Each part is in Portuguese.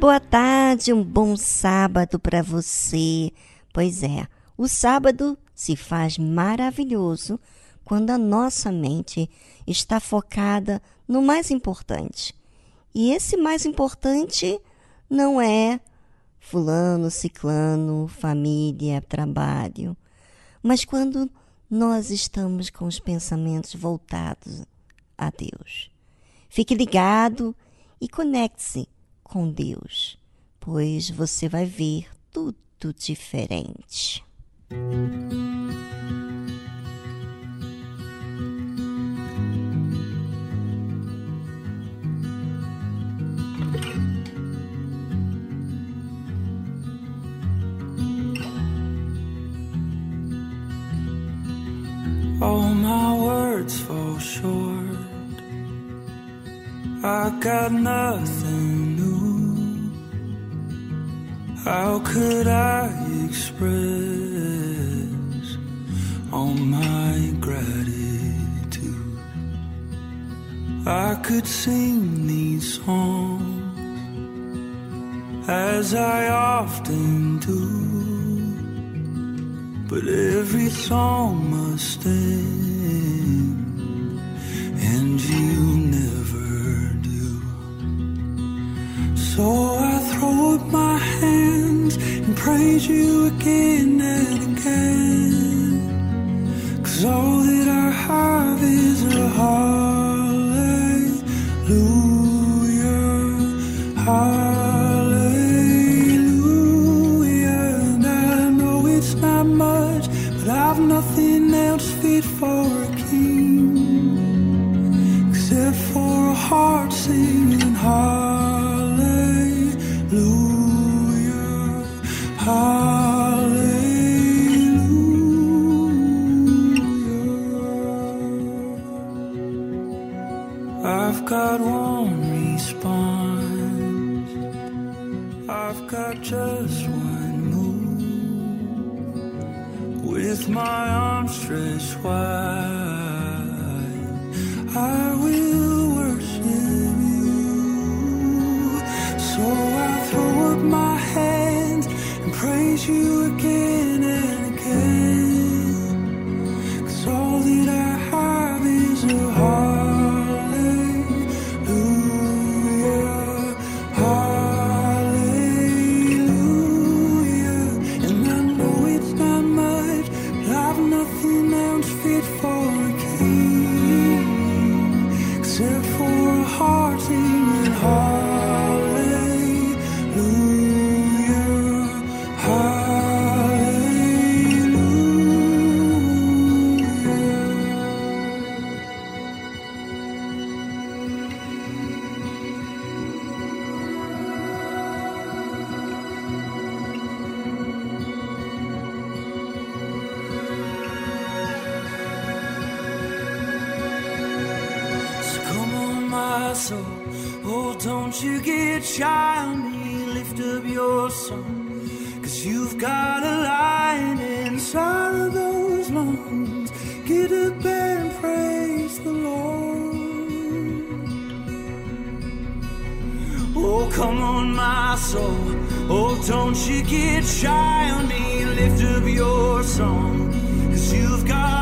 Boa tarde, um bom sábado para você. Pois é, o sábado se faz maravilhoso quando a nossa mente está focada no mais importante. E esse mais importante não é fulano, ciclano, família, trabalho, mas quando nós estamos com os pensamentos voltados a Deus. Fique ligado e conecte-se com Deus, pois você vai ver tudo diferente. All my words fall short. I got nothing how could I express all my gratitude? I could sing these songs as I often do, but every song must end, and you never do. So hands and praise you again and again. Cause all that I have is a hallelujah. Oh, don't you get shy on me. Lift up your song. Cause you've got a lion inside of those lungs. Get up and praise the Lord. Oh, come on, my soul. Oh, don't you get shy on me. Lift up your song. Cause you've got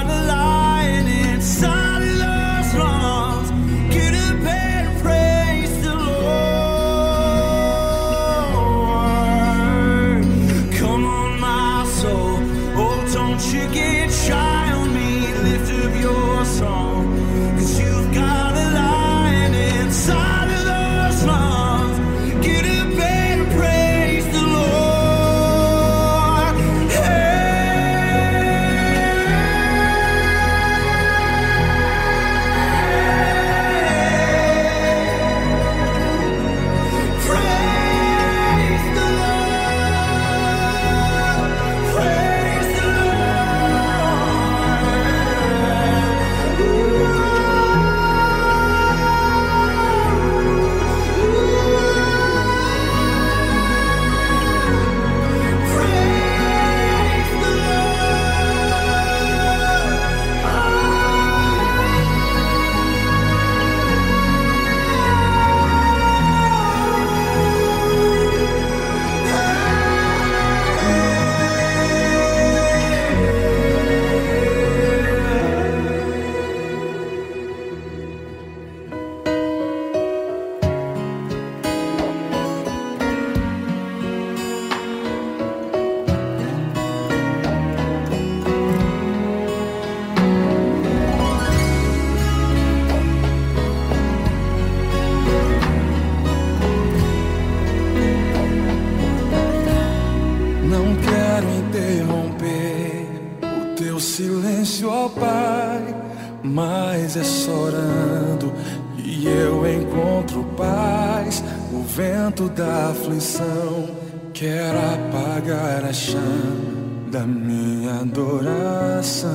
vento da aflição quer apagar a chama da minha adoração.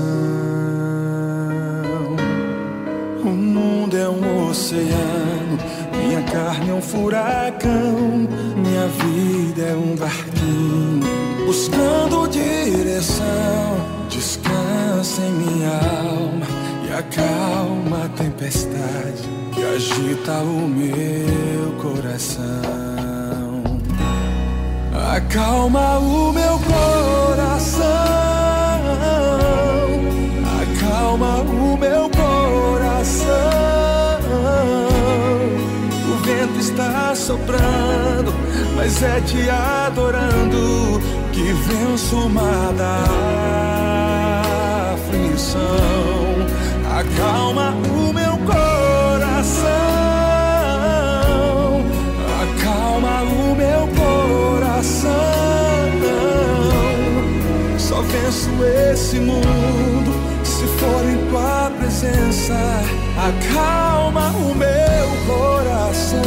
O mundo é um oceano, minha carne é um furacão, minha vida é um barquinho buscando direção. Descansa em minha alma e acalma a tempestade que agita o meu coração. Acalma o meu coração. Acalma o meu coração. O vento está soprando, mas é te adorando que venço o mar da aflição. Acalma o meu coração. Venço esse mundo se for em tua presença. Acalma o meu coração.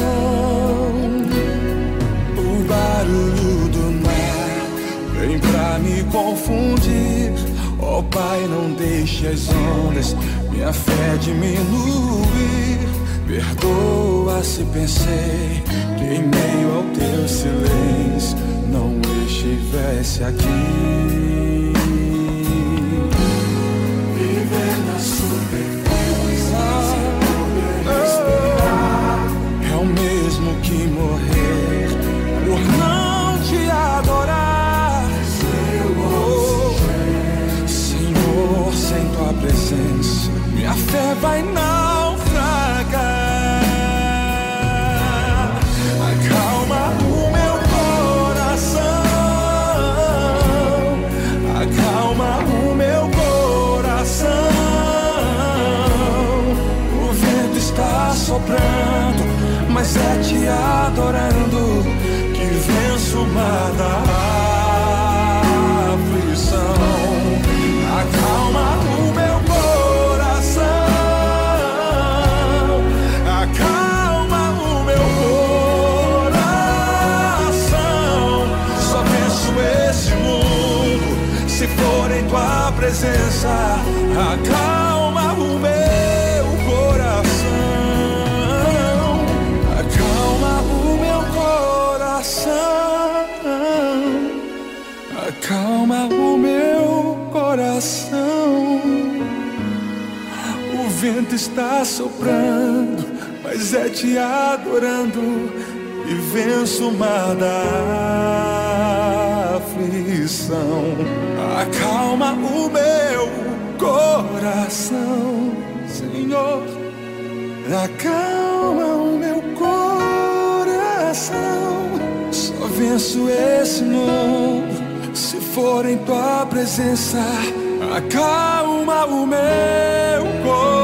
O barulho do mar vem pra me confundir. Ó Pai, não deixe as ondas minha fé diminuir. Perdoa se pensei que em meio ao teu silêncio não estivesse aqui pela superfície É o mesmo que morrer por não te adorar. Oh, Senhor, sem tua presença, minha fé vai não adorando que venço o mar da aflição. Acalma o meu coração, acalma o meu coração. Só venço esse mundo se for em tua presença. Acalma está soprando, mas é te adorando e venço o mar da aflição. Acalma o meu coração, Senhor. Acalma o meu coração. Só venço esse mundo se for em tua presença. Acalma o meu coração.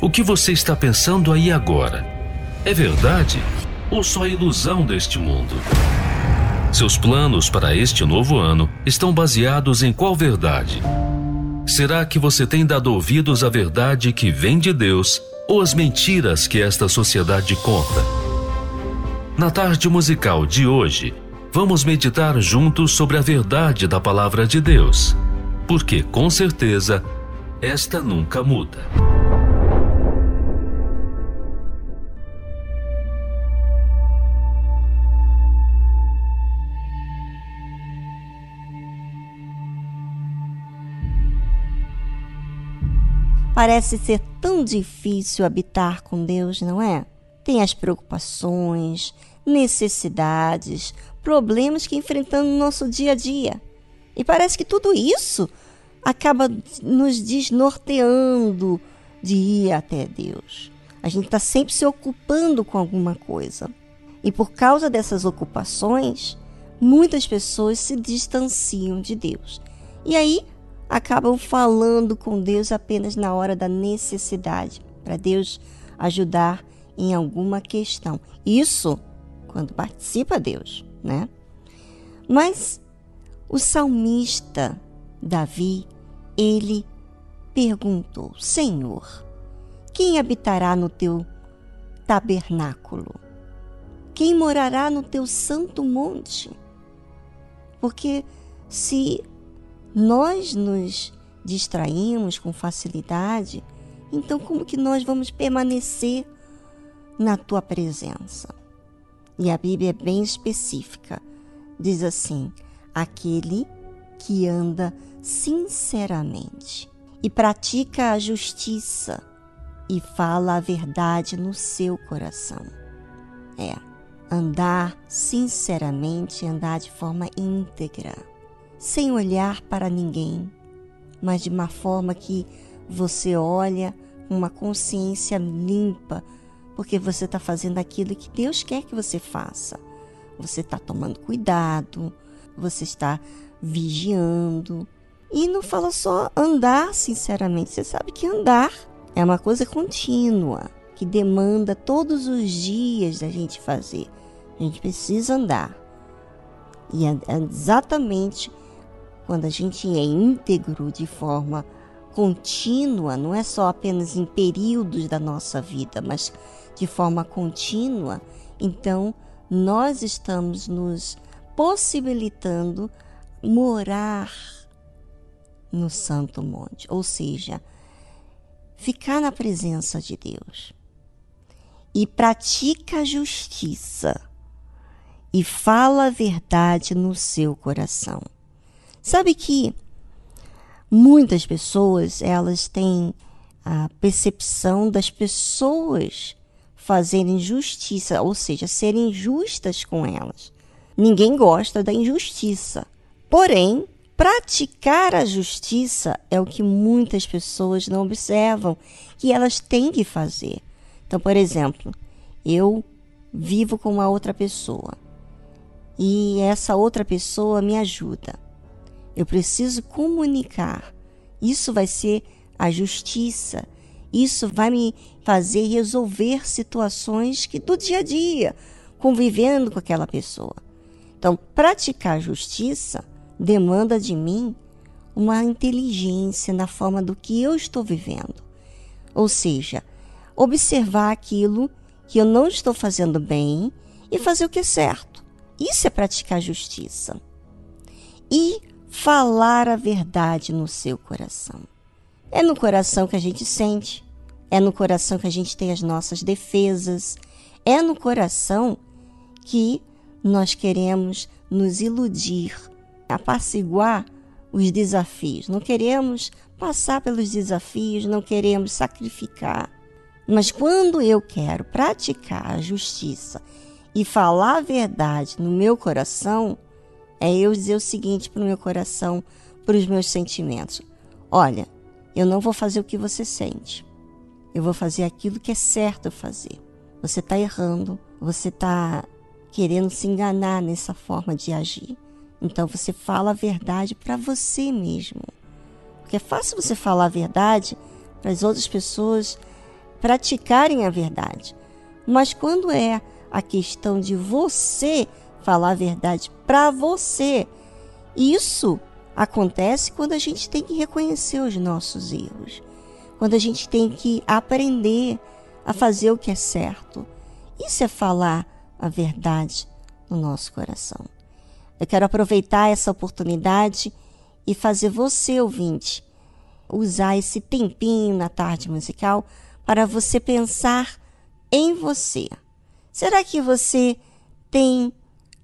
O que você está pensando aí agora? É verdade ou só ilusão deste mundo? Seus planos para este novo ano estão baseados em qual verdade? Será que você tem dado ouvidos à verdade que vem de Deus ou às mentiras que esta sociedade conta? Na tarde musical de hoje, vamos meditar juntos sobre a verdade da palavra de Deus, porque com certeza esta nunca muda. Parece ser tão difícil habitar com Deus, não é? Tem as preocupações, necessidades, problemas que enfrentamos no nosso dia a dia. E parece que tudo isso acaba nos desnorteando de ir até Deus. A gente está sempre se ocupando com alguma coisa. E por causa dessas ocupações, muitas pessoas se distanciam de Deus. E aí acabam falando com Deus apenas na hora da necessidade, para Deus ajudar em alguma questão. Isso quando participa Deus, né? Mas o salmista Davi, ele perguntou: Senhor, quem habitará no teu tabernáculo? Quem morará no teu santo monte? Porque se nós nos distraímos com facilidade, então como que nós vamos permanecer na tua presença? E a Bíblia é bem específica. Diz assim: aquele que anda sinceramente e pratica a justiça e fala a verdade no seu coração. É, andar sinceramente, andar de forma íntegra sem olhar para ninguém, mas de uma forma que você olha com uma consciência limpa, porque você está fazendo aquilo que Deus quer que você faça. Você está tomando cuidado, você está vigiando. E não fala só andar sinceramente, você sabe que andar é uma coisa contínua, que demanda todos os dias da gente fazer. A gente precisa andar. E é exatamente quando a gente é íntegro de forma contínua, não é só apenas em períodos da nossa vida, mas de forma contínua, então nós estamos nos possibilitando morar no Santo Monte, ou seja, ficar na presença de Deus. E pratica a justiça e fala a verdade no seu coração. Sabe que muitas pessoas elas têm a percepção das pessoas fazerem justiça, ou seja, serem justas com elas. Ninguém gosta da injustiça. Porém, praticar a justiça é o que muitas pessoas não observam que elas têm que fazer. Então, por exemplo, eu vivo com uma outra pessoa e essa outra pessoa me ajuda. Eu preciso comunicar. Isso vai ser a justiça. Isso vai me fazer resolver situações que do dia a dia, convivendo com aquela pessoa. Então, praticar justiça demanda de mim uma inteligência na forma do que eu estou vivendo. Ou seja, observar aquilo que eu não estou fazendo bem e fazer o que é certo. Isso é praticar justiça. E falar a verdade no seu coração. É no coração que a gente sente, é no coração que a gente tem as nossas defesas, é no coração que nós queremos nos iludir, apaciguar os desafios. Não queremos passar pelos desafios, não queremos sacrificar. Mas quando eu quero praticar a justiça e falar a verdade no meu coração, é eu dizer o seguinte para o meu coração, para os meus sentimentos: olha, eu não vou fazer o que você sente, eu vou fazer aquilo que é certo fazer. Você está errando, você está querendo se enganar nessa forma de agir. Então você fala a verdade para você mesmo. Porque é fácil você falar a verdade para as outras pessoas praticarem a verdade. Mas quando é a questão de você falar a verdade para você, isso acontece quando a gente tem que reconhecer os nossos erros, quando a gente tem que aprender a fazer o que é certo. Isso é falar a verdade no nosso coração. Eu quero aproveitar essa oportunidade e fazer você, ouvinte, usar esse tempinho na tarde musical para você pensar em você. Será que você tem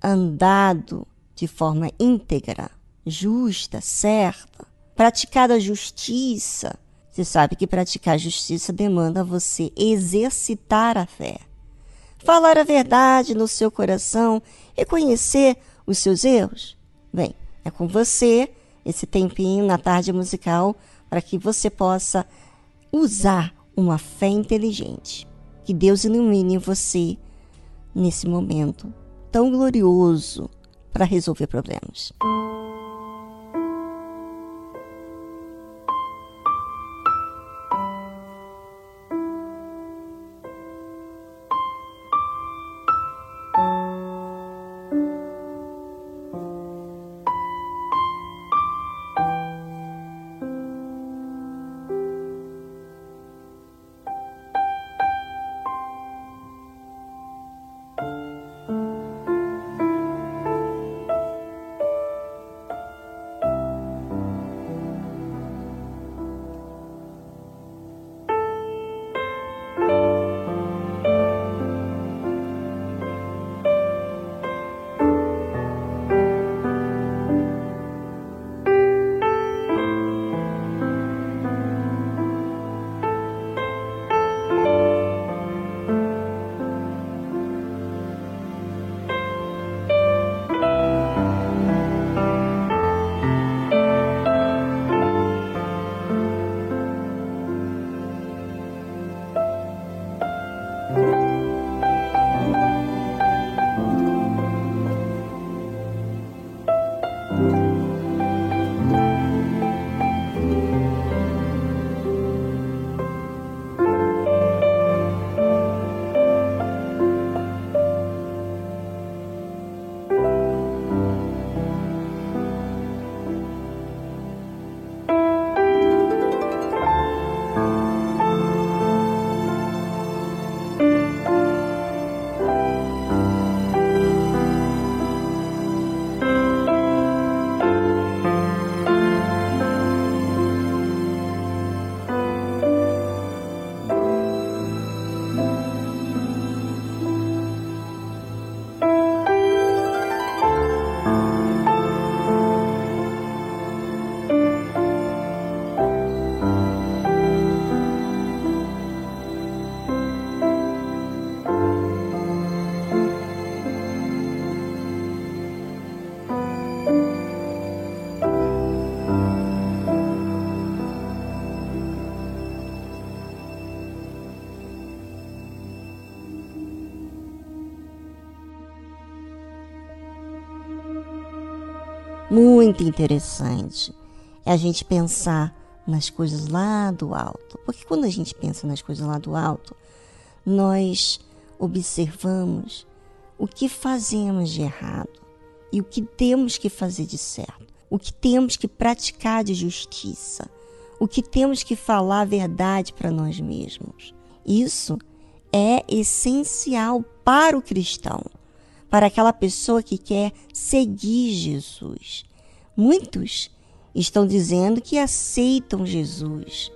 andado de forma íntegra, justa, certa, praticado a justiça? Você sabe que praticar justiça demanda você exercitar a fé. Falar a verdade no seu coração, reconhecer os seus erros? Bem, é com você esse tempinho na tarde musical para que você possa usar uma fé inteligente. Que Deus ilumine você nesse momento tão glorioso para resolver problemas. Muito interessante é a gente pensar nas coisas lá do alto. Porque quando a gente pensa nas coisas lá do alto, nós observamos o que fazemos de errado e o que temos que fazer de certo, o que temos que praticar de justiça, o que temos que falar a verdade para nós mesmos. Isso é essencial para o cristão, para aquela pessoa que quer seguir Jesus. Muitos estão dizendo que aceitam Jesus,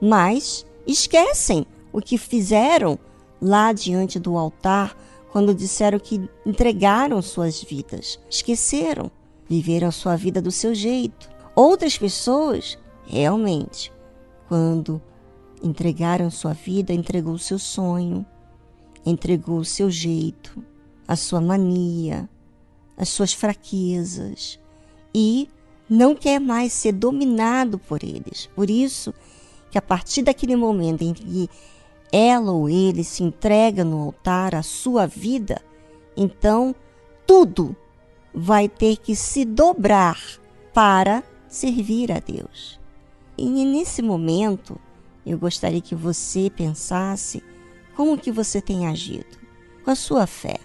mas esquecem o que fizeram lá diante do altar quando disseram que entregaram suas vidas. Esqueceram, viveram sua vida do seu jeito. Outras pessoas, realmente, quando entregaram sua vida, entregou o seu sonho, entregou o seu jeito, a sua mania, as suas fraquezas e não quer mais ser dominado por eles. Por isso que a partir daquele momento em que ela ou ele se entrega no altar a sua vida, então tudo vai ter que se dobrar para servir a Deus. E nesse momento, eu gostaria que você pensasse como que você tem agido com a sua fé,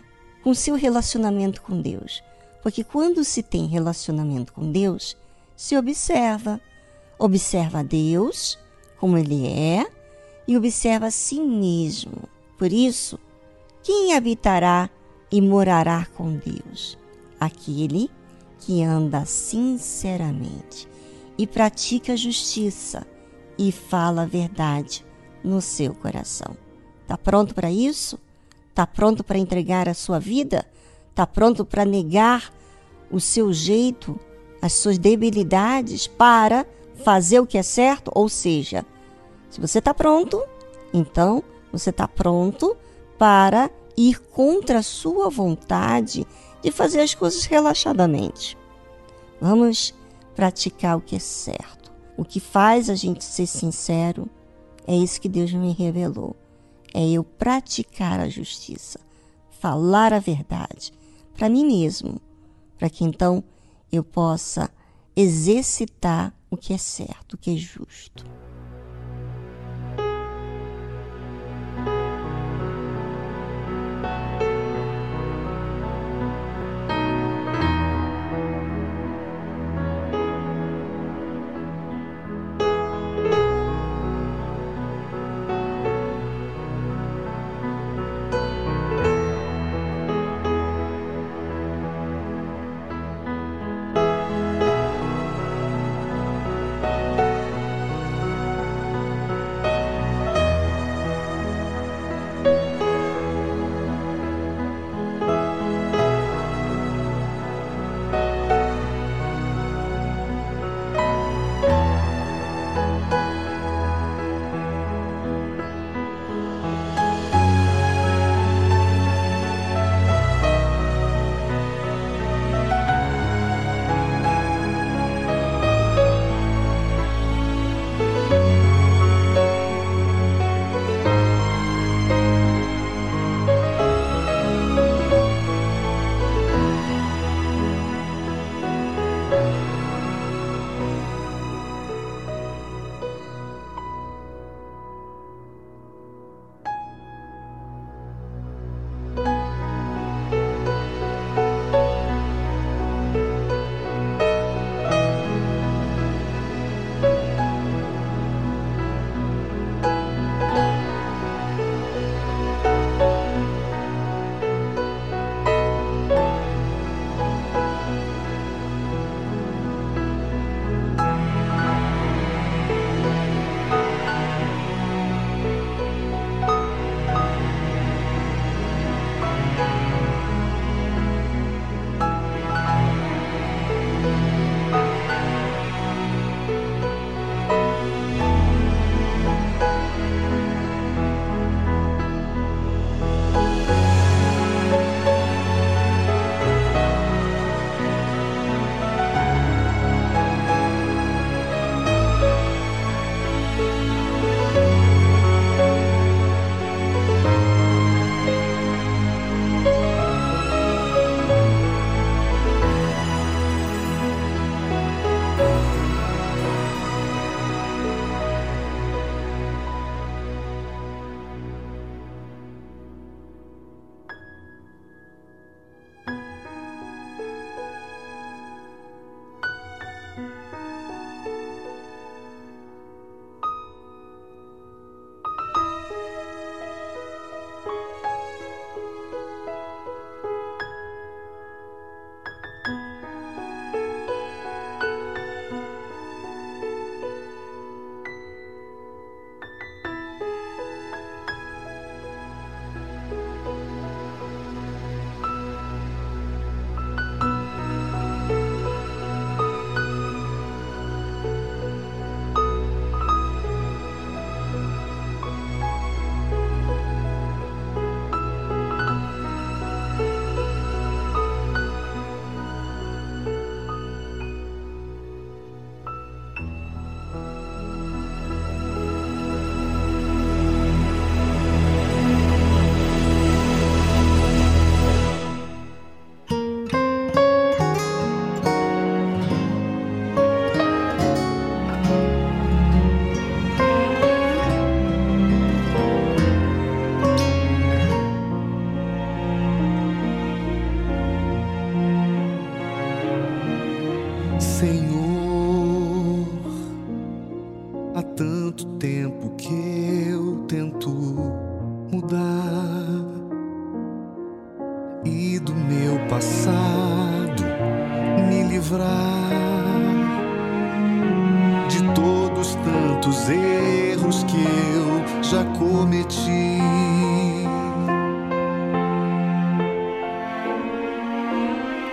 com seu relacionamento com Deus. Porque quando se tem relacionamento com Deus, se observa, observa Deus como ele é e observa a si mesmo. Por isso, quem habitará e morará com Deus? Aquele que anda sinceramente e pratica a justiça e fala a verdade no seu coração. Está pronto para isso? Está pronto para entregar a sua vida? Está pronto para negar o seu jeito, as suas debilidades para fazer o que é certo? Ou seja, se você está pronto, então você está pronto para ir contra a sua vontade de fazer as coisas relaxadamente. Vamos praticar o que é certo. O que faz a gente ser sincero é isso que Deus me revelou. É eu praticar a justiça, falar a verdade para mim mesmo, para que então eu possa exercitar o que é certo, o que é justo.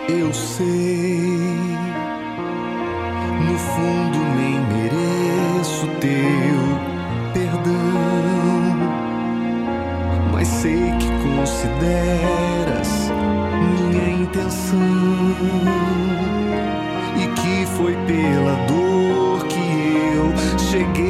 Eu sei, no fundo nem mereço teu perdão, mas sei que consideras minha intenção e que foi pela dor que eu cheguei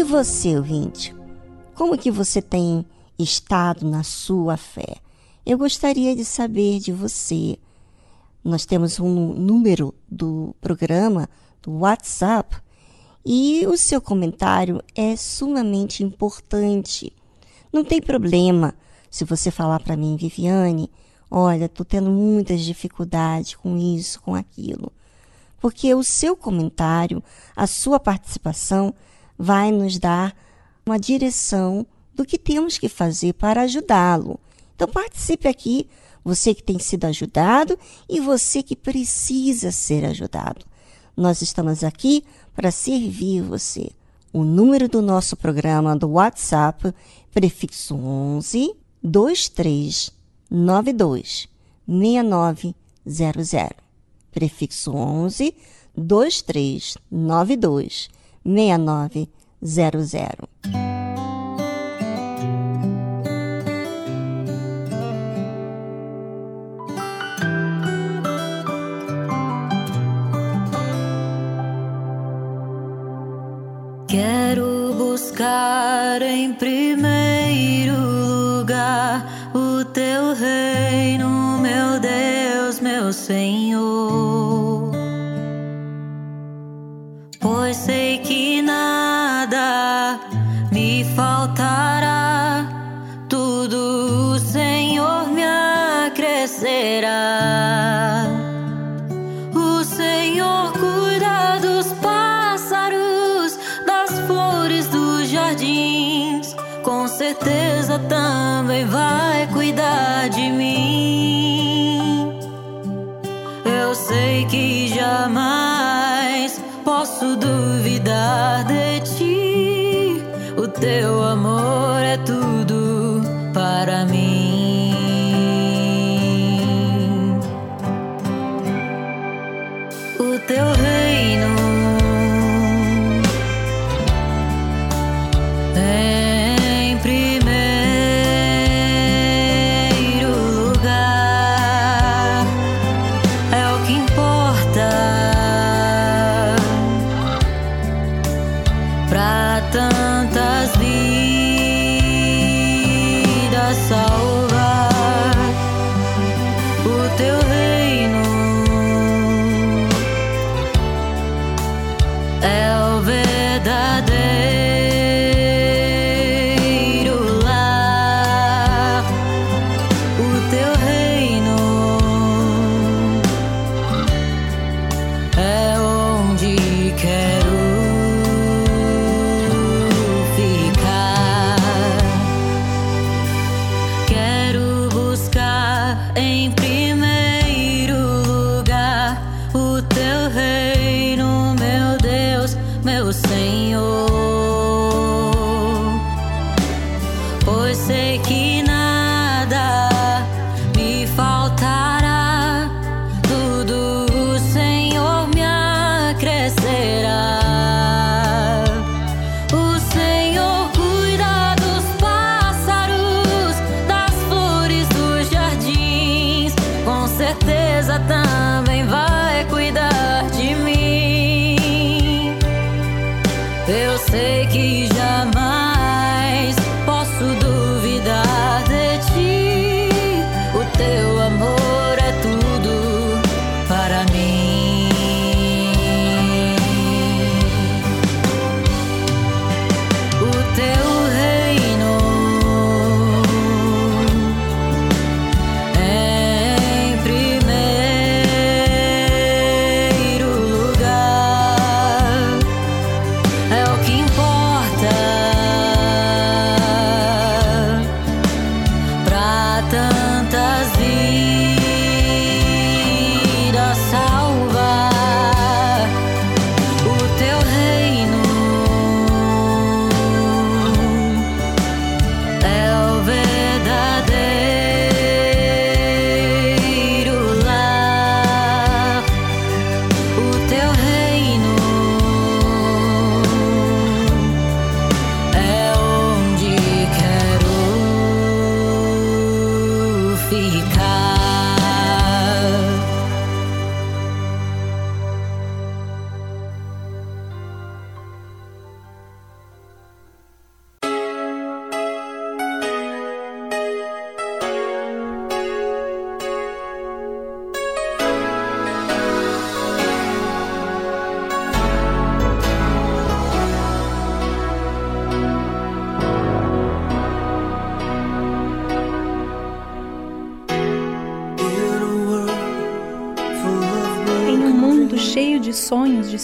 E você, ouvinte? Como que você tem estado na sua fé? Eu gostaria de saber de você. Nós temos um número do programa, do WhatsApp, e o seu comentário é sumamente importante. Não tem problema se você falar para mim, Viviane, olha, estou tendo muitas dificuldades com isso, com aquilo. Porque o seu comentário, a sua participação vai nos dar uma direção do que temos que fazer para ajudá-lo. Então participe aqui, você que tem sido ajudado e você que precisa ser ajudado. Nós estamos aqui para servir você. O número do nosso programa do WhatsApp, prefixo 11 2392 6900. Prefixo 11 2392 6900. Quero buscar em primeiro lugar o teu reino, meu Deus, meu Senhor. Pois sei jamais posso duvidar de ti. O teu amor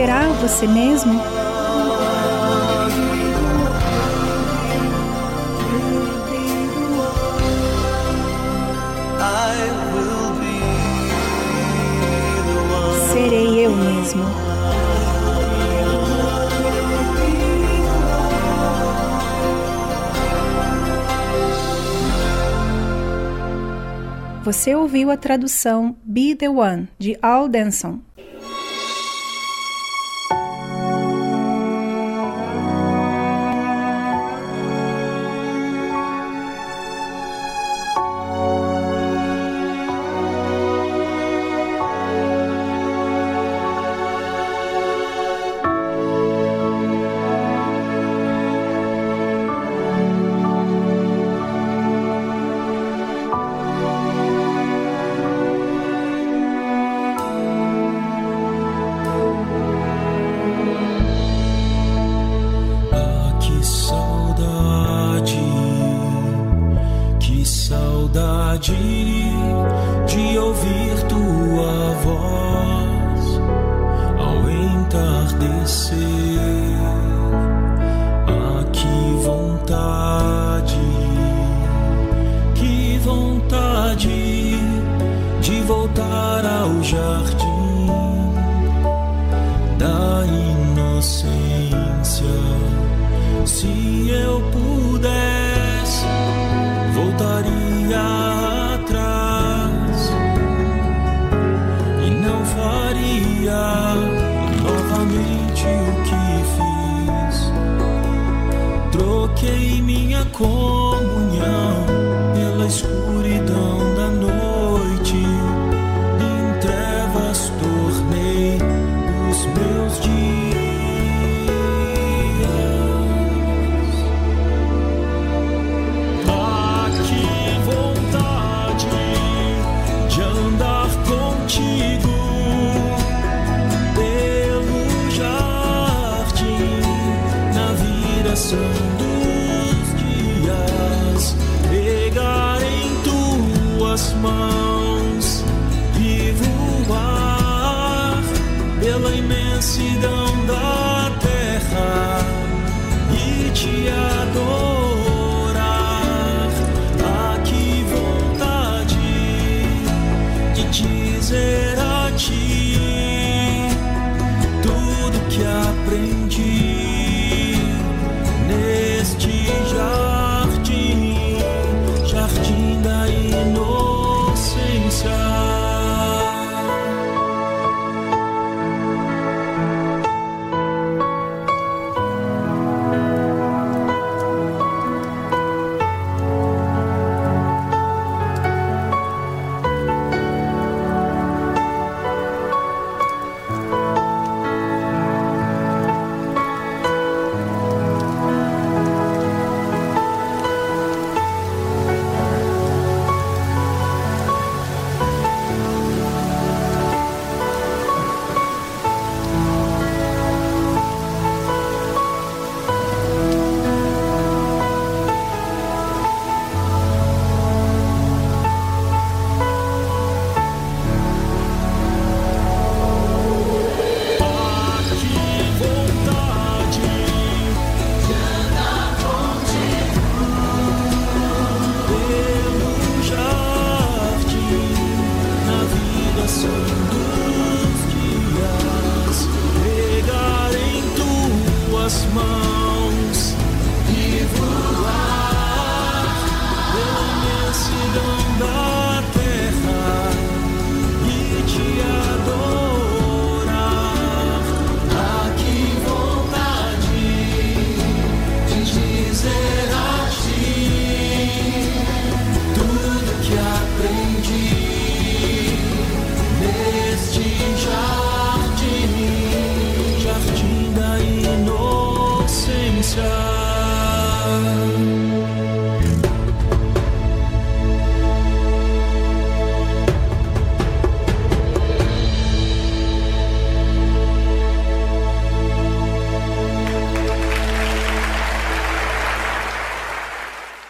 Será você mesmo? Serei eu mesmo. Você ouviu a tradução Be the One de Al Denson.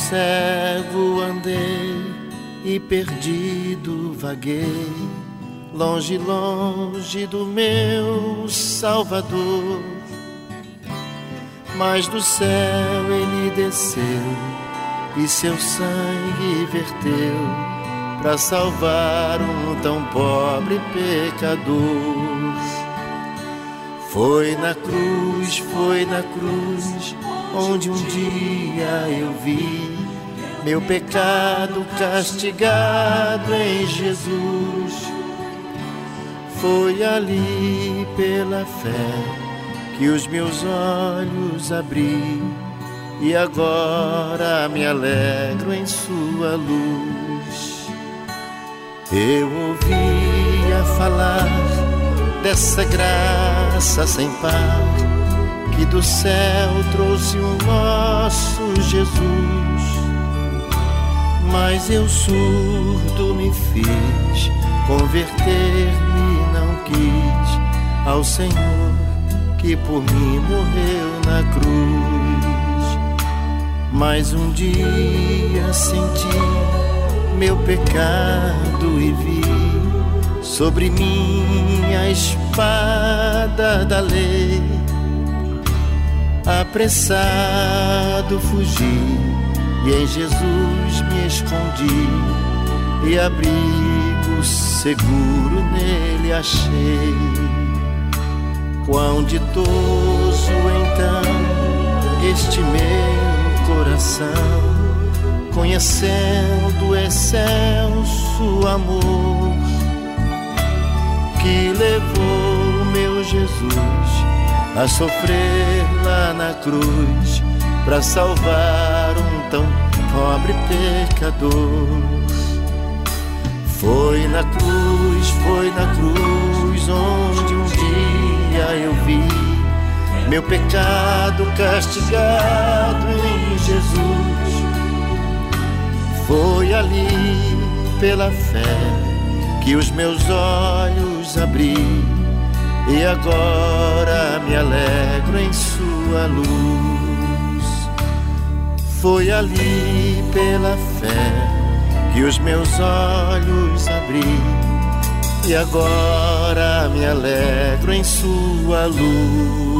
Cego andei e perdido vaguei, longe, longe do meu Salvador. Mas do céu ele desceu e seu sangue verteu para salvar um tão pobre pecador. Foi na cruz, foi na cruz, onde um dia eu vi meu pecado castigado em Jesus. Foi ali pela fé que os meus olhos abri e agora me alegro em Sua luz. Eu ouvia falar dessa graça sem par que do céu trouxe o nosso Jesus. Mas eu surdo me fiz, converter-me não quis ao Senhor que por mim morreu na cruz. Mas um dia senti meu pecado e vi sobre mim a espada da lei. Apressado fugi e em Jesus me escondi e abrigo seguro nele achei. Quão ditoso então este meu coração conhecendo o excelso amor que levou meu Jesus a sofrer lá na cruz para salvar um tão pobre pecador. Foi na cruz, foi na cruz onde um dia eu vi meu pecado castigado em Jesus foi ali pela fé que os meus olhos abri e agora me alegro em sua luz. Foi ali pela fé que os meus olhos abri e agora me alegro em sua luz.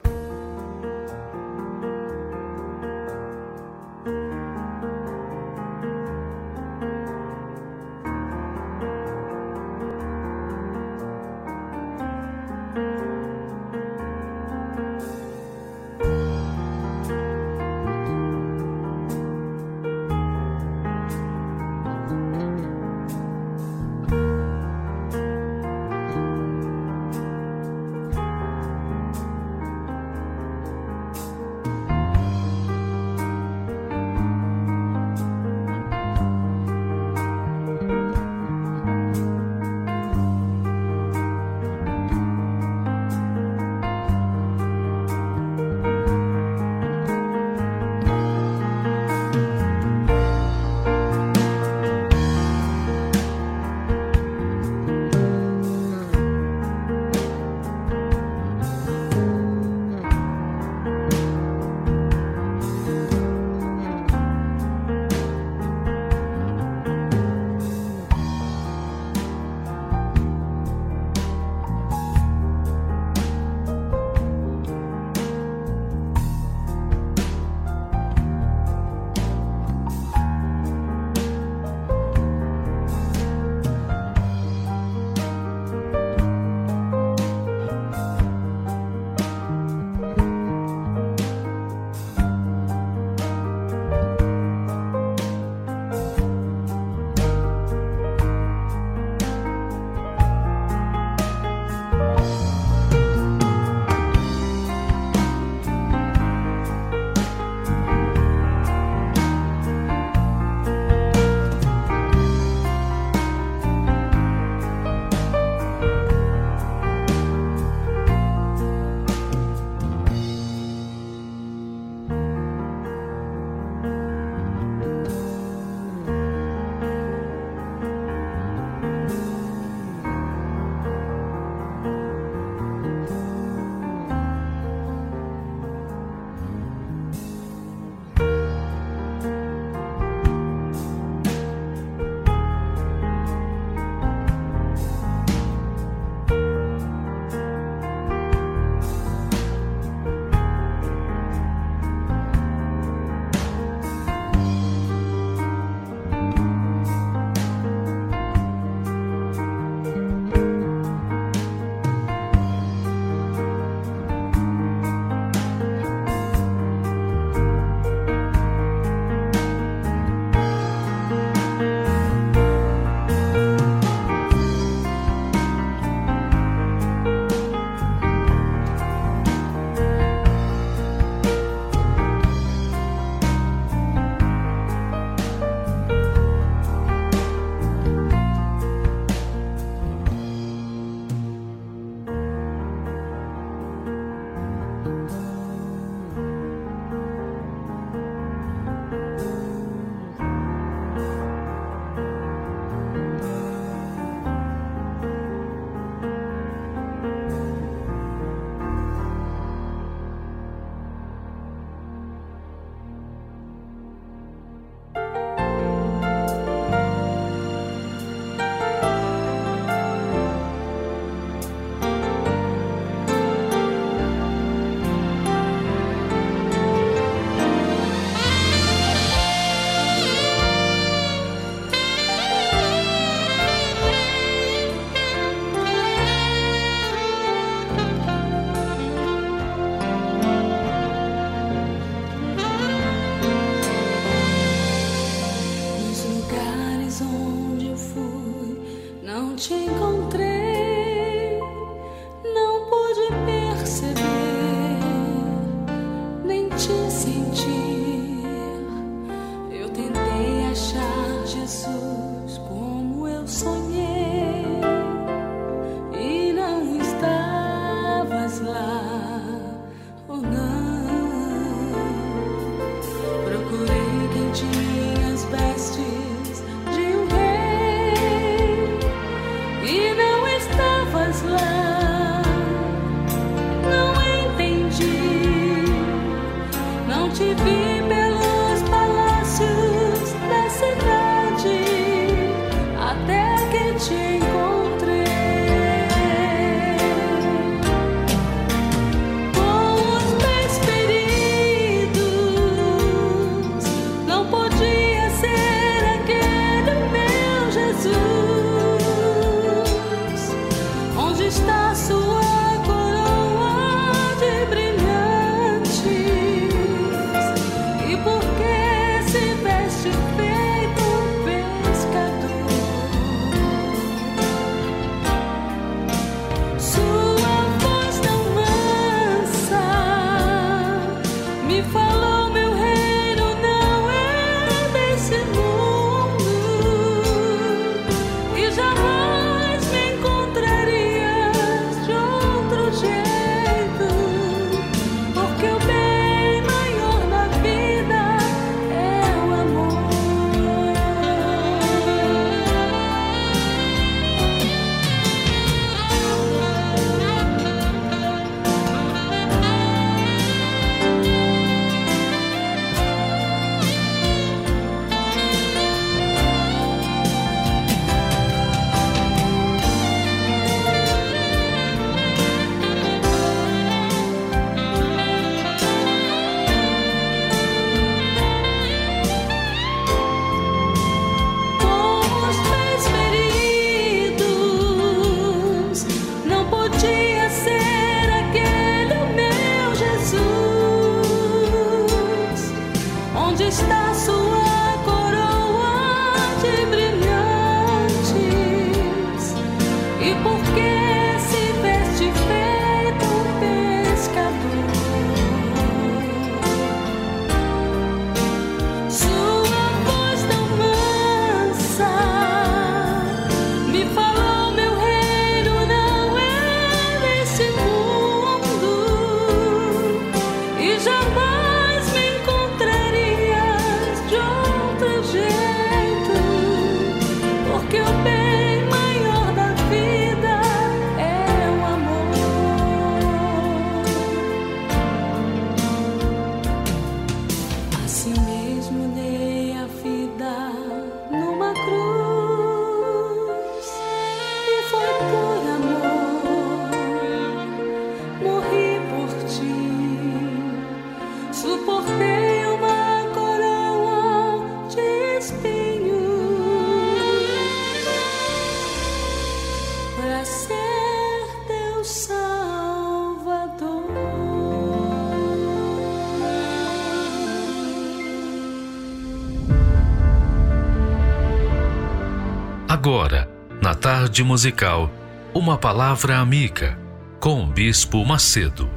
Musical, uma palavra amiga com o Bispo Macedo.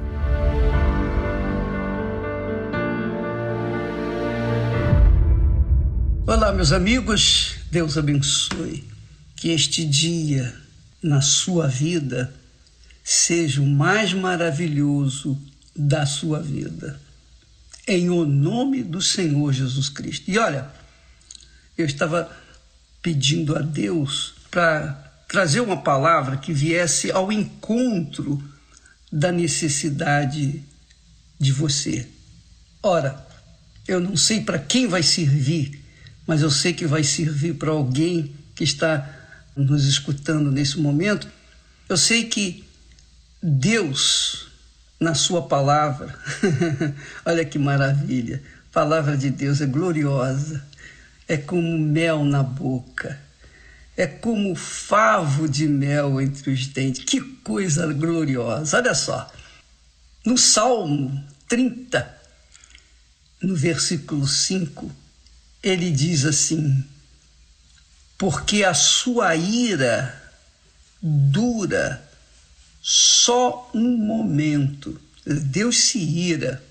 Olá, meus amigos, Deus abençoe. Que este dia na sua vida seja o mais maravilhoso da sua vida. Em o nome do Senhor Jesus Cristo. E olha, eu estava pedindo a Deus para trazer uma palavra que viesse ao encontro da necessidade de você. Ora, eu não sei para quem vai servir, mas eu sei que vai servir para alguém que está nos escutando nesse momento. Eu sei que Deus, na Sua palavra, olha que maravilha, a palavra de Deus é gloriosa, é como mel na boca, é como favo de mel entre os dentes. Que coisa gloriosa! Olha só, no Salmo 30, no versículo 5, ele diz assim: Porque a sua ira dura só um momento. Deus se ira.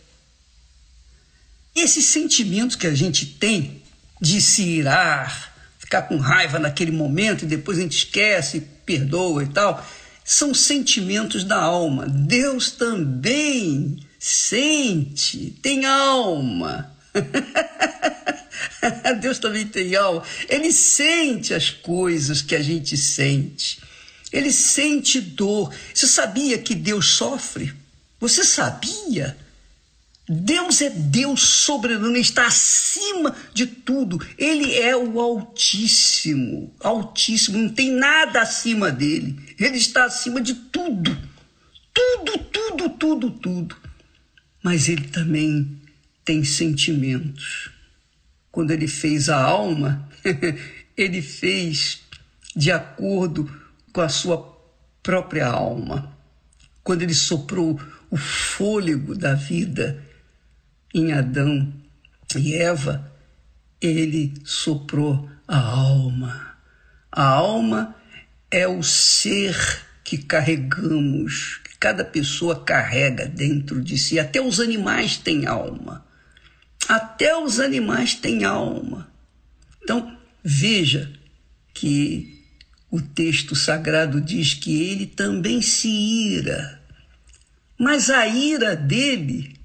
Esse sentimento que a gente tem de se irar, ficar com raiva naquele momento e depois a gente esquece, perdoa e tal, são sentimentos da alma. Deus também sente, tem alma. Deus também tem alma. Ele sente as coisas que a gente sente. Ele sente dor. Você sabia que Deus sofre? Você sabia? Deus é Deus soberano, ele está acima de tudo. Ele é o Altíssimo, Altíssimo, não tem nada acima dele. Ele está acima de tudo. Tudo, tudo, tudo, tudo. Mas ele também tem sentimentos. Quando ele fez a alma, ele fez de acordo com a sua própria alma. Quando ele soprou o fôlego da vida em Adão e Eva, ele soprou a alma. A alma é o ser que carregamos, que cada pessoa carrega dentro de si. Até os animais têm alma. Até os animais têm alma. Então, veja que o texto sagrado diz que ele também se ira, mas a ira dele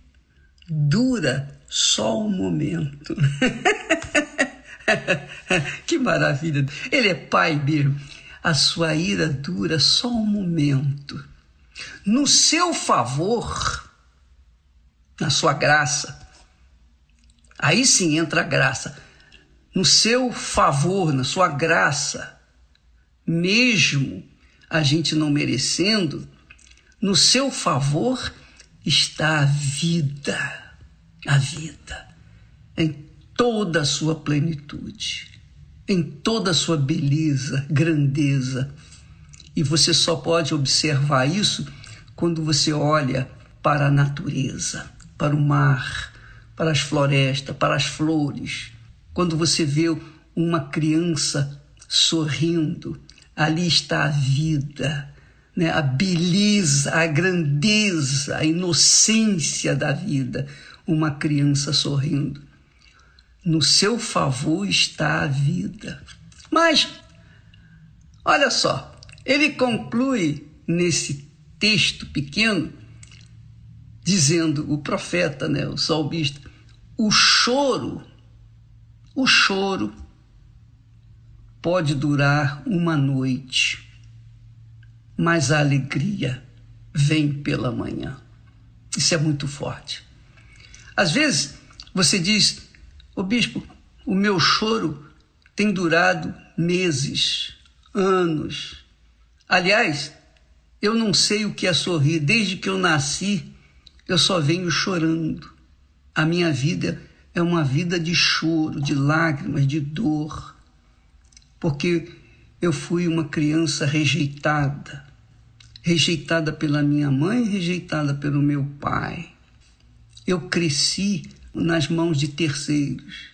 dura só um momento. que maravilha! Ele é pai mesmo. A sua ira dura só um momento. No seu favor, na sua graça, aí sim entra a graça. No seu favor, na sua graça, mesmo a gente não merecendo, no seu favor está a vida, a vida, em toda a sua plenitude, em toda a sua beleza, grandeza. E você só pode observar isso quando você olha para a natureza, para o mar, para as florestas, para as flores. Quando você vê uma criança sorrindo, ali está a vida, né? a beleza, a grandeza, a inocência da vida. Uma criança sorrindo. No seu favor está a vida. Mas, olha só, ele conclui nesse texto pequeno, dizendo, o profeta, né, o salmista, o choro, o choro pode durar uma noite, mas a alegria vem pela manhã. Isso é muito forte. Às vezes você diz, o bispo, o meu choro tem durado meses, anos. Aliás, eu não sei o que é sorrir. Desde que eu nasci, eu só venho chorando. A minha vida é uma vida de choro, de lágrimas, de dor porque eu fui uma criança rejeitada, rejeitada pela minha mãe, rejeitada pelo meu pai. Eu cresci nas mãos de terceiros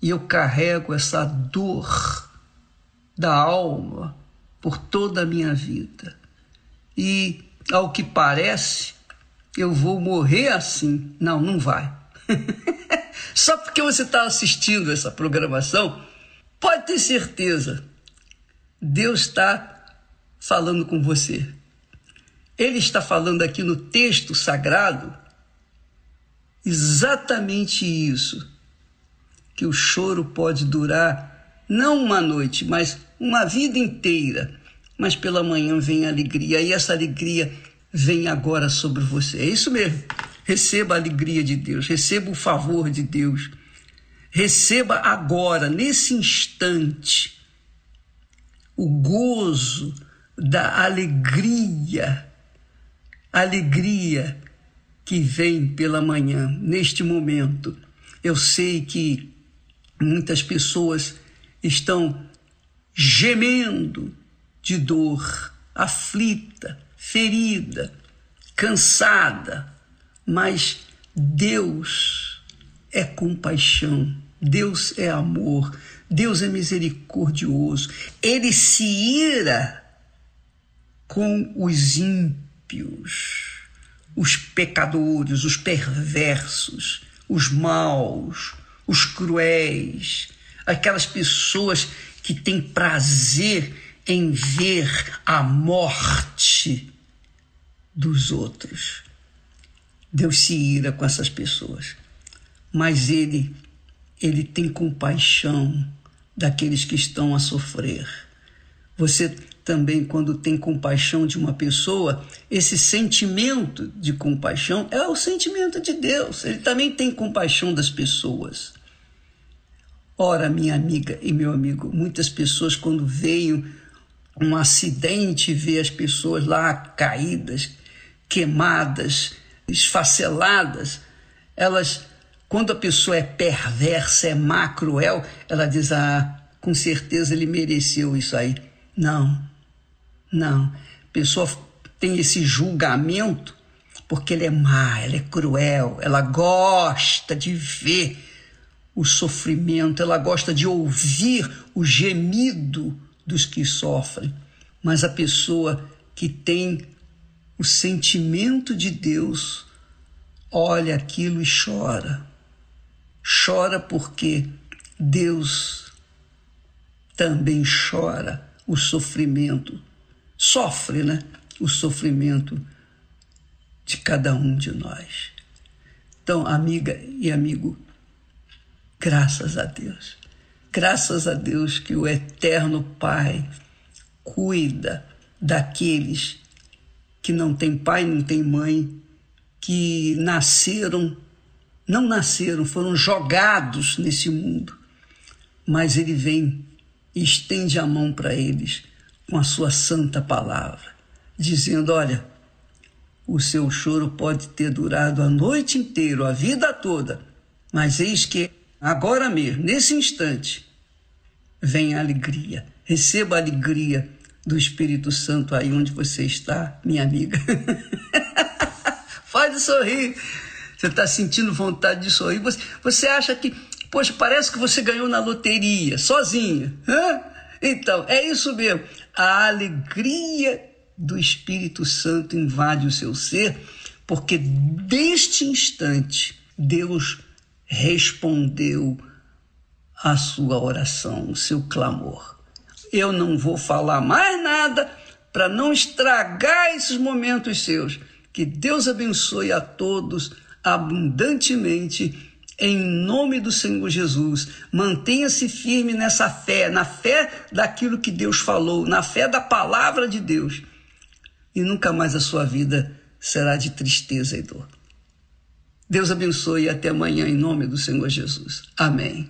e eu carrego essa dor da alma por toda a minha vida. E, ao que parece, eu vou morrer assim. Não, não vai. Só porque você está assistindo essa programação, pode ter certeza, Deus está falando com você. Ele está falando aqui no texto sagrado exatamente isso: que o choro pode durar não uma noite, mas uma vida inteira. Mas pela manhã vem alegria, e essa alegria vem agora sobre você. É isso mesmo. Receba a alegria de Deus, receba o favor de Deus. Receba agora, nesse instante, o gozo da alegria, alegria que vem pela manhã, neste momento. Eu sei que muitas pessoas estão gemendo de dor, aflita, ferida, cansada, mas Deus é compaixão, Deus é amor, Deus é misericordioso. Ele se ira com os ímpios, os pecadores, os perversos, os maus, os cruéis, aquelas pessoas que têm prazer em ver a morte dos outros. Deus se ira com essas pessoas, mas ele ele tem compaixão daqueles que estão a sofrer. Você também, quando tem compaixão de uma pessoa, esse sentimento de compaixão é o sentimento de Deus. Ele também tem compaixão das pessoas. Ora, minha amiga e meu amigo, muitas pessoas, quando veem um acidente, vê as pessoas lá caídas, queimadas, esfaceladas, elas, quando a pessoa é perversa, é má, cruel, ela diz: Ah, com certeza ele mereceu isso aí. Não, não. A pessoa tem esse julgamento porque ela é má, ela é cruel, ela gosta de ver o sofrimento, ela gosta de ouvir o gemido dos que sofrem. Mas a pessoa que tem o sentimento de Deus olha aquilo e chora. Chora porque Deus também chora o sofrimento, sofre, né? O sofrimento de cada um de nós. Então, amiga e amigo, graças a Deus, graças a Deus que o Eterno Pai cuida daqueles que não têm pai, não têm mãe, que nasceram, não nasceram, foram jogados nesse mundo. Mas ele vem e estende a mão para eles com a sua santa palavra, dizendo: Olha, o seu choro pode ter durado a noite inteira, a vida toda, mas eis que agora mesmo, nesse instante, vem a alegria. Receba a alegria do Espírito Santo aí onde você está, minha amiga. Pode sorrir. Você está sentindo vontade de sorrir. Você, você acha que, poxa, parece que você ganhou na loteria, sozinha. Hã? Então, é isso mesmo. A alegria do Espírito Santo invade o seu ser, porque deste instante Deus respondeu a sua oração, o seu clamor. Eu não vou falar mais nada para não estragar esses momentos seus. Que Deus abençoe a todos abundantemente em nome do Senhor Jesus. Mantenha-se firme nessa fé, na fé daquilo que Deus falou, na fé da palavra de Deus. E nunca mais a sua vida será de tristeza e dor. Deus abençoe e até amanhã em nome do Senhor Jesus. Amém.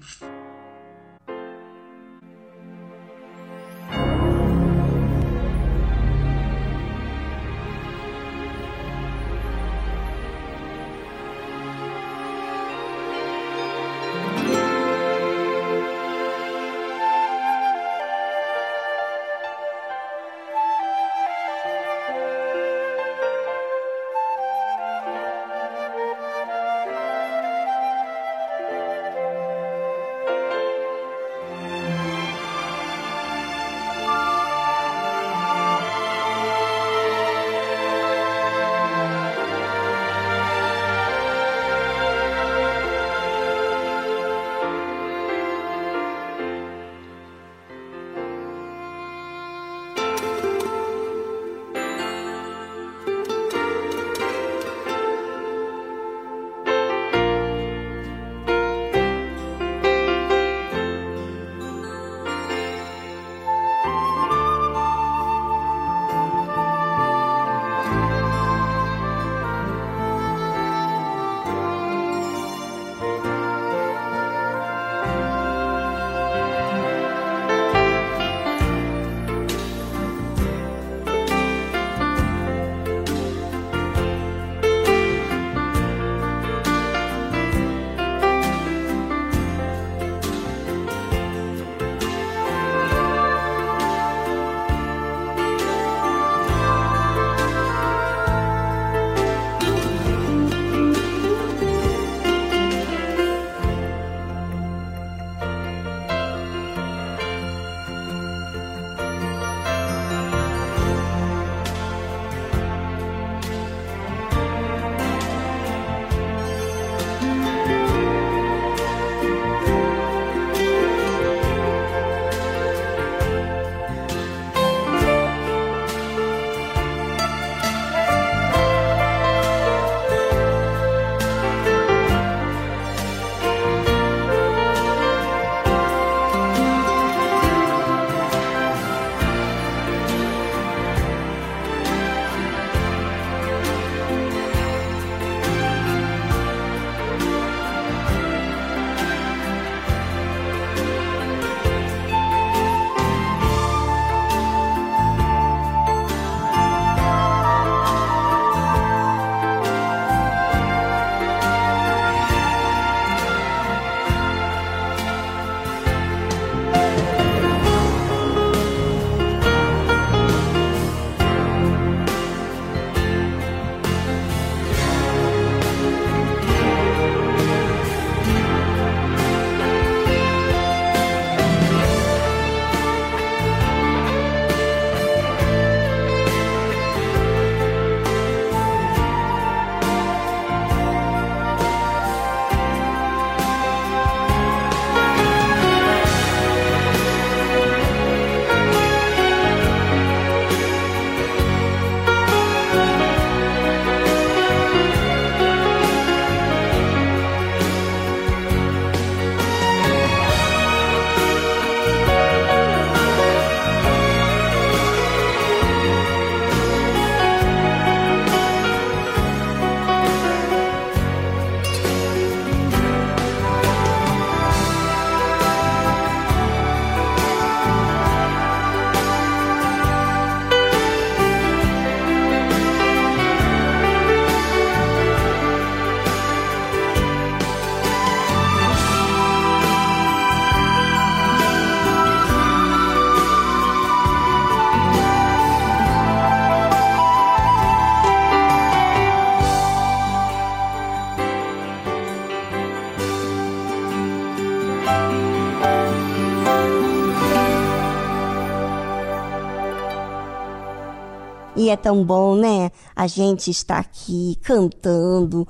É tão bom, né? A gente está aqui cantando,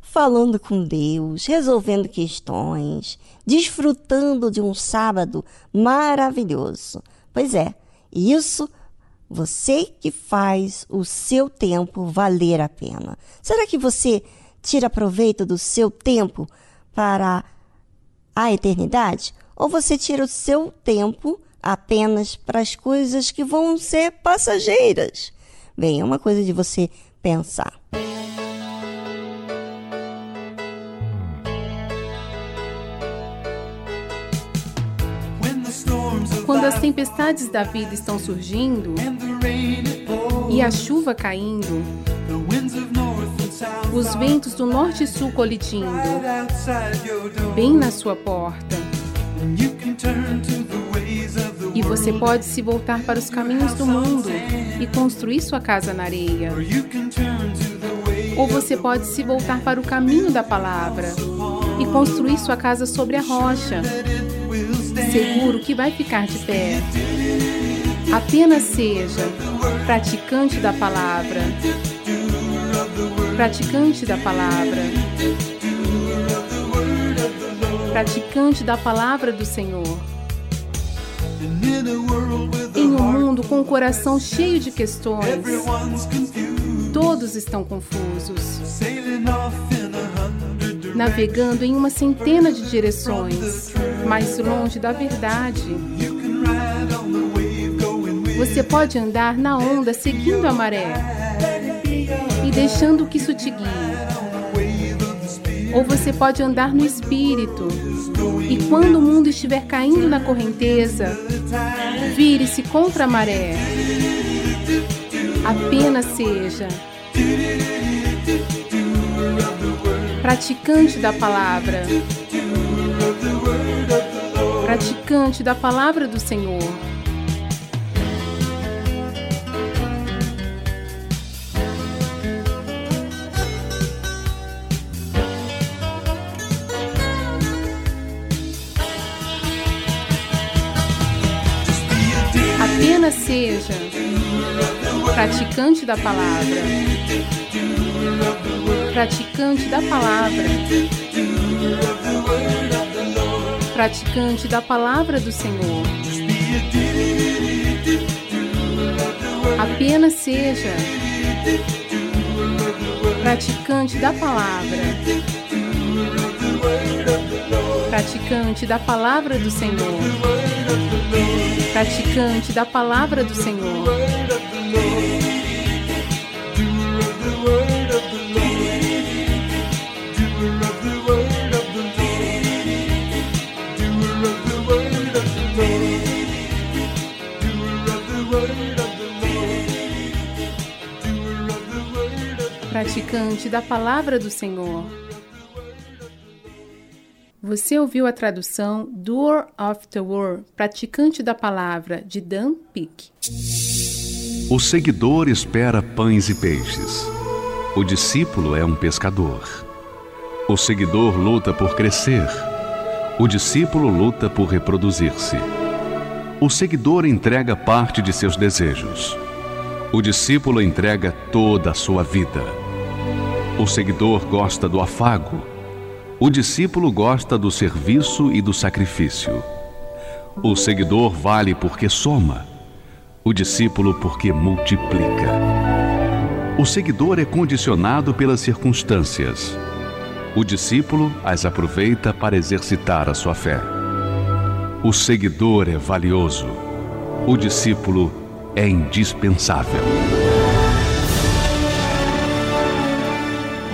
falando com Deus, resolvendo questões, desfrutando de um sábado maravilhoso. Pois é, isso você que faz o seu tempo valer a pena. Será que você tira proveito do seu tempo para a eternidade? Ou você tira o seu tempo apenas para as coisas que vão ser passageiras? Bem, é uma coisa de você pensar. Quando as tempestades da vida estão surgindo e a chuva caindo, os ventos do norte e sul colidindo, bem na sua porta. E você pode se voltar para os caminhos do mundo e construir sua casa na areia. Ou você pode se voltar para o caminho da palavra e construir sua casa sobre a rocha, seguro que vai ficar de pé. Apenas seja praticante da palavra. Praticante da palavra. Praticante da palavra do Senhor. Em um mundo com o coração cheio de questões, todos estão confusos, navegando em uma centena de direções, mais longe da verdade. Você pode andar na onda seguindo a maré e deixando que isso te guie. Ou você pode andar no espírito e quando o mundo estiver caindo na correnteza, vire-se contra a maré. Apenas seja praticante da palavra, praticante da palavra do Senhor. Apenas seja praticante da palavra, praticante da palavra, praticante da palavra do Senhor. Apenas seja praticante da palavra, praticante da palavra do Senhor, praticante da palavra do Senhor. praticante da palavra do Senhor. Você ouviu a tradução Doer of the Word, praticante da palavra, de Dan Peake. O seguidor espera pães e peixes. O discípulo é um pescador. O seguidor luta por crescer. O discípulo luta por reproduzir-se. O seguidor entrega parte de seus desejos. O discípulo entrega toda a sua vida. O seguidor gosta do afago. O discípulo gosta do serviço e do sacrifício. O seguidor vale porque soma. O discípulo porque multiplica. O seguidor é condicionado pelas circunstâncias. O discípulo as aproveita para exercitar a sua fé. O seguidor é valioso. O discípulo é indispensável.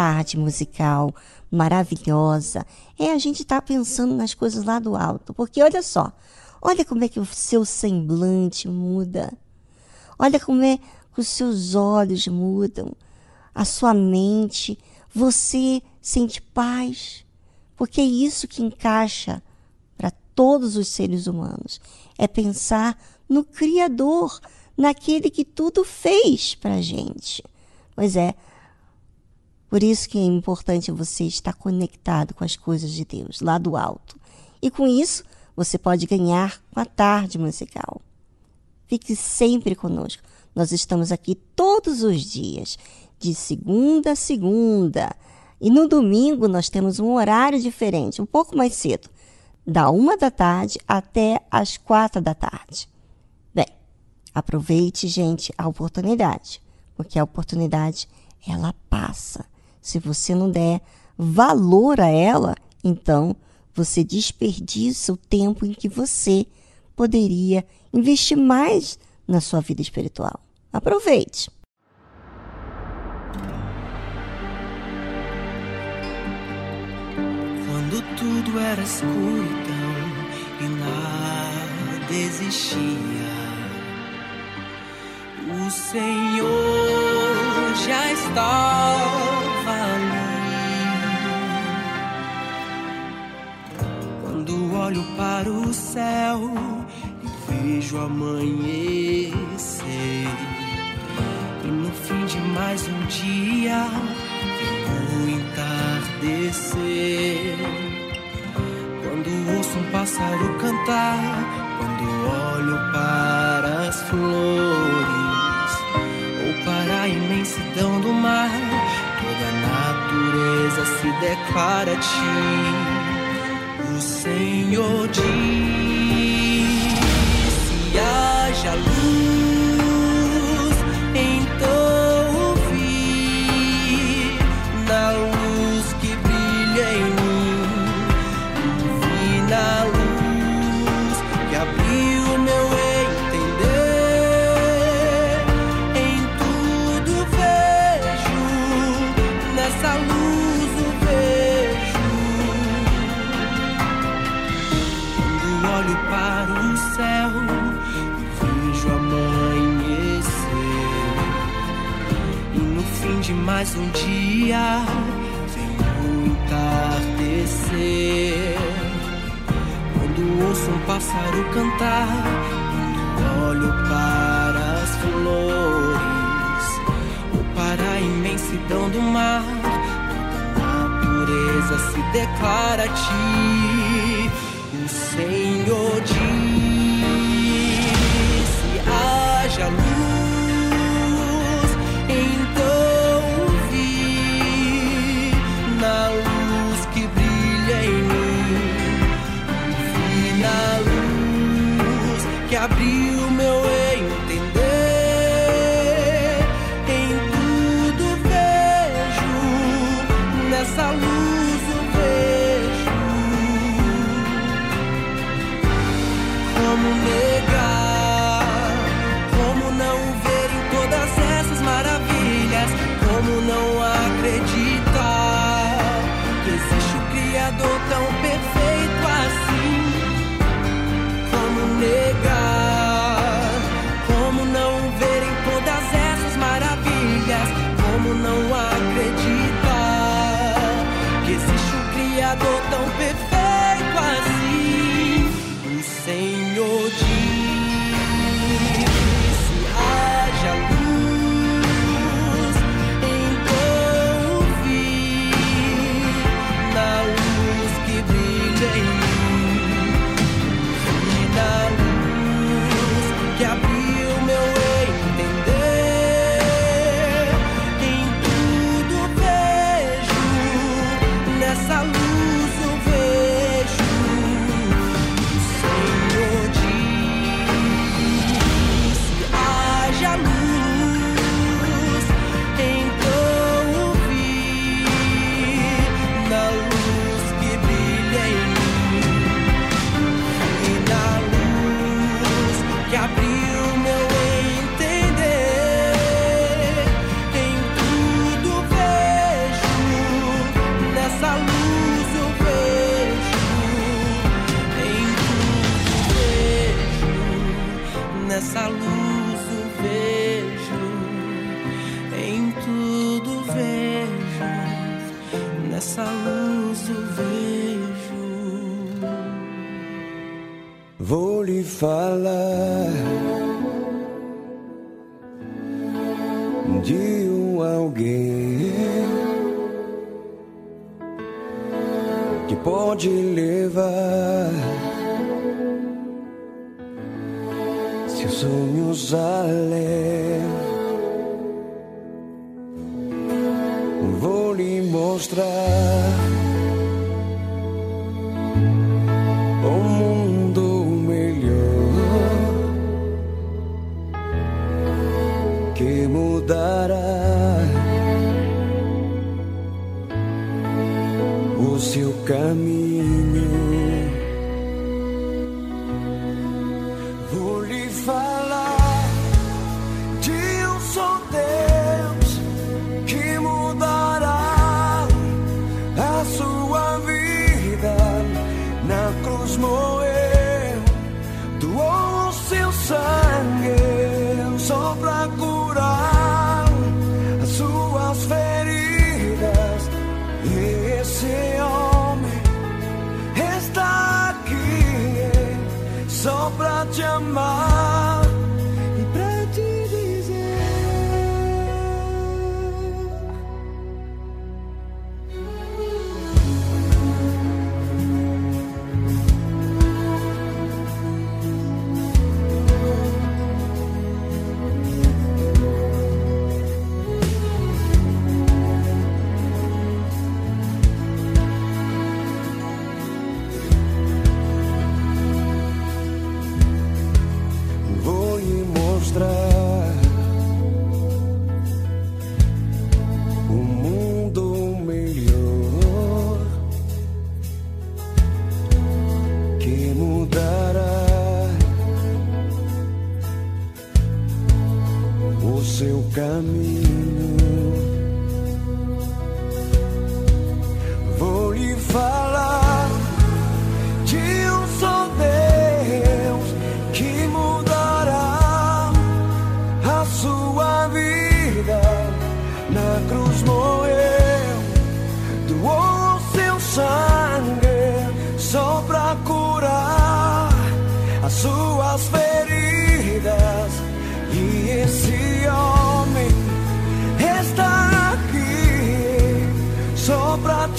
Tarde musical maravilhosa. É, a gente tá pensando nas coisas lá do alto. Porque olha só, olha como é que o seu semblante muda. Olha como é que os seus olhos mudam, a sua mente. Você sente paz. Porque é isso que encaixa para todos os seres humanos. É pensar no Criador, naquele que tudo fez para gente. Pois é, por isso que é importante você estar conectado com as coisas de Deus, lá do alto. E com isso, você pode ganhar com a tarde musical. Fique sempre conosco. Nós estamos aqui todos os dias, de segunda a segunda. E no domingo nós temos um horário diferente, um pouco mais cedo, da uma da tarde até as quatro da tarde. Bem, aproveite, gente, a oportunidade, porque a oportunidade ela passa. Se você não der valor a ela, então você desperdiça o tempo em que você poderia investir mais na sua vida espiritual. Aproveite! Quando tudo era escuridão e nada existia, o Senhor já estava Quando olho para o céu e vejo amanhecer, e no fim de mais um dia o entardecer. Quando ouço um pássaro cantar, quando olho para as flores, ou para a imensidão do mar, toda a natureza se declara a ti. O Senhor diz: se haja luz, de mais um dia, vem entardecer. Quando ouço um pássaro cantar, quando olho para as flores, ou para a imensidão do mar, toda a natureza se declara a ti. O Senhor diz: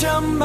jump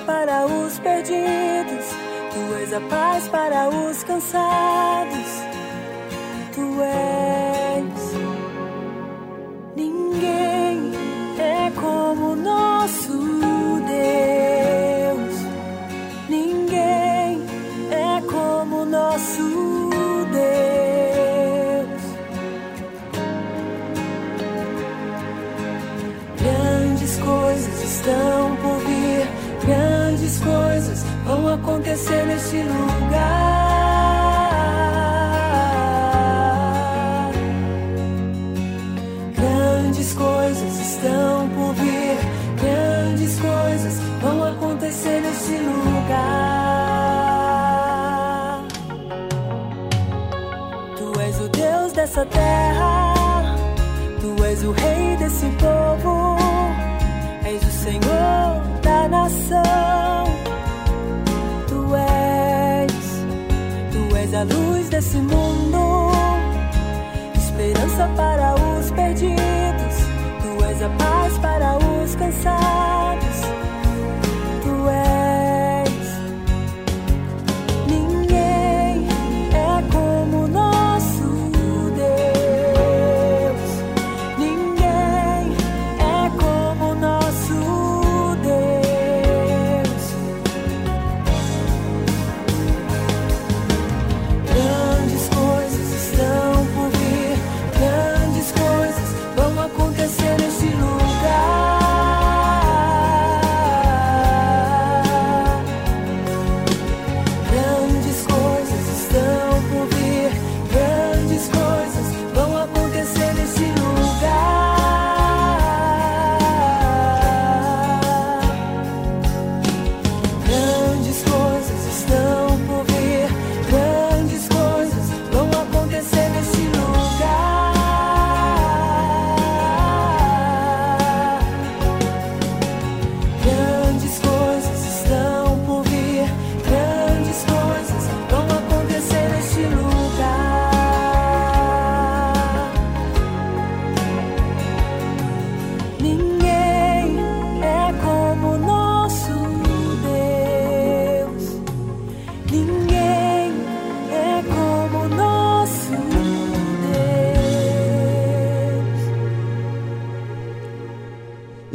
para os perdidos, tu és a paz para os cansados. Dessa terra, tu és o rei desse povo, és o Senhor da nação. Tu és, tu és a luz desse mundo, esperança para os perdidos, tu és a paz para os cansados.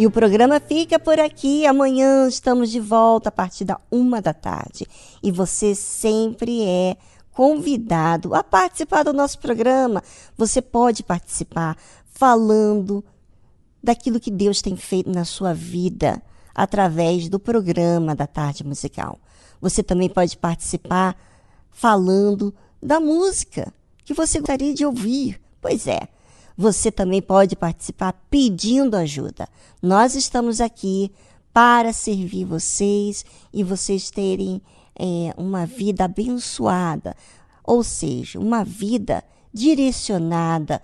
E o programa fica por aqui. Amanhã estamos de volta a partir da uma da tarde. E você sempre é convidado a participar do nosso programa. Você pode participar falando daquilo que Deus tem feito na sua vida através do programa da Tarde Musical. Você também pode participar falando da música que você gostaria de ouvir. Pois é, você também pode participar pedindo ajuda. Nós estamos aqui para servir vocês e vocês terem é, uma vida abençoada, ou seja, uma vida direcionada,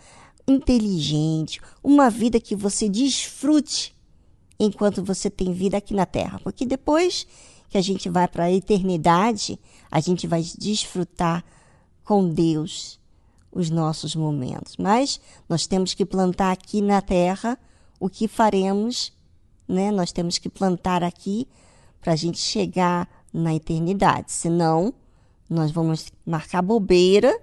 inteligente, uma vida que você desfrute enquanto você tem vida aqui na Terra, porque depois que a gente vai para a eternidade, a gente vai desfrutar com Deus os nossos momentos. Mas nós temos que plantar aqui na Terra o que faremos, né? Nós temos que plantar aqui para a gente chegar na eternidade. Senão, nós vamos marcar bobeira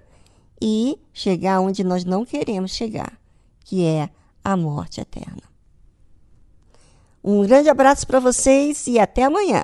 e chegar onde nós não queremos chegar, que é a morte eterna. Um grande abraço para vocês e até amanhã.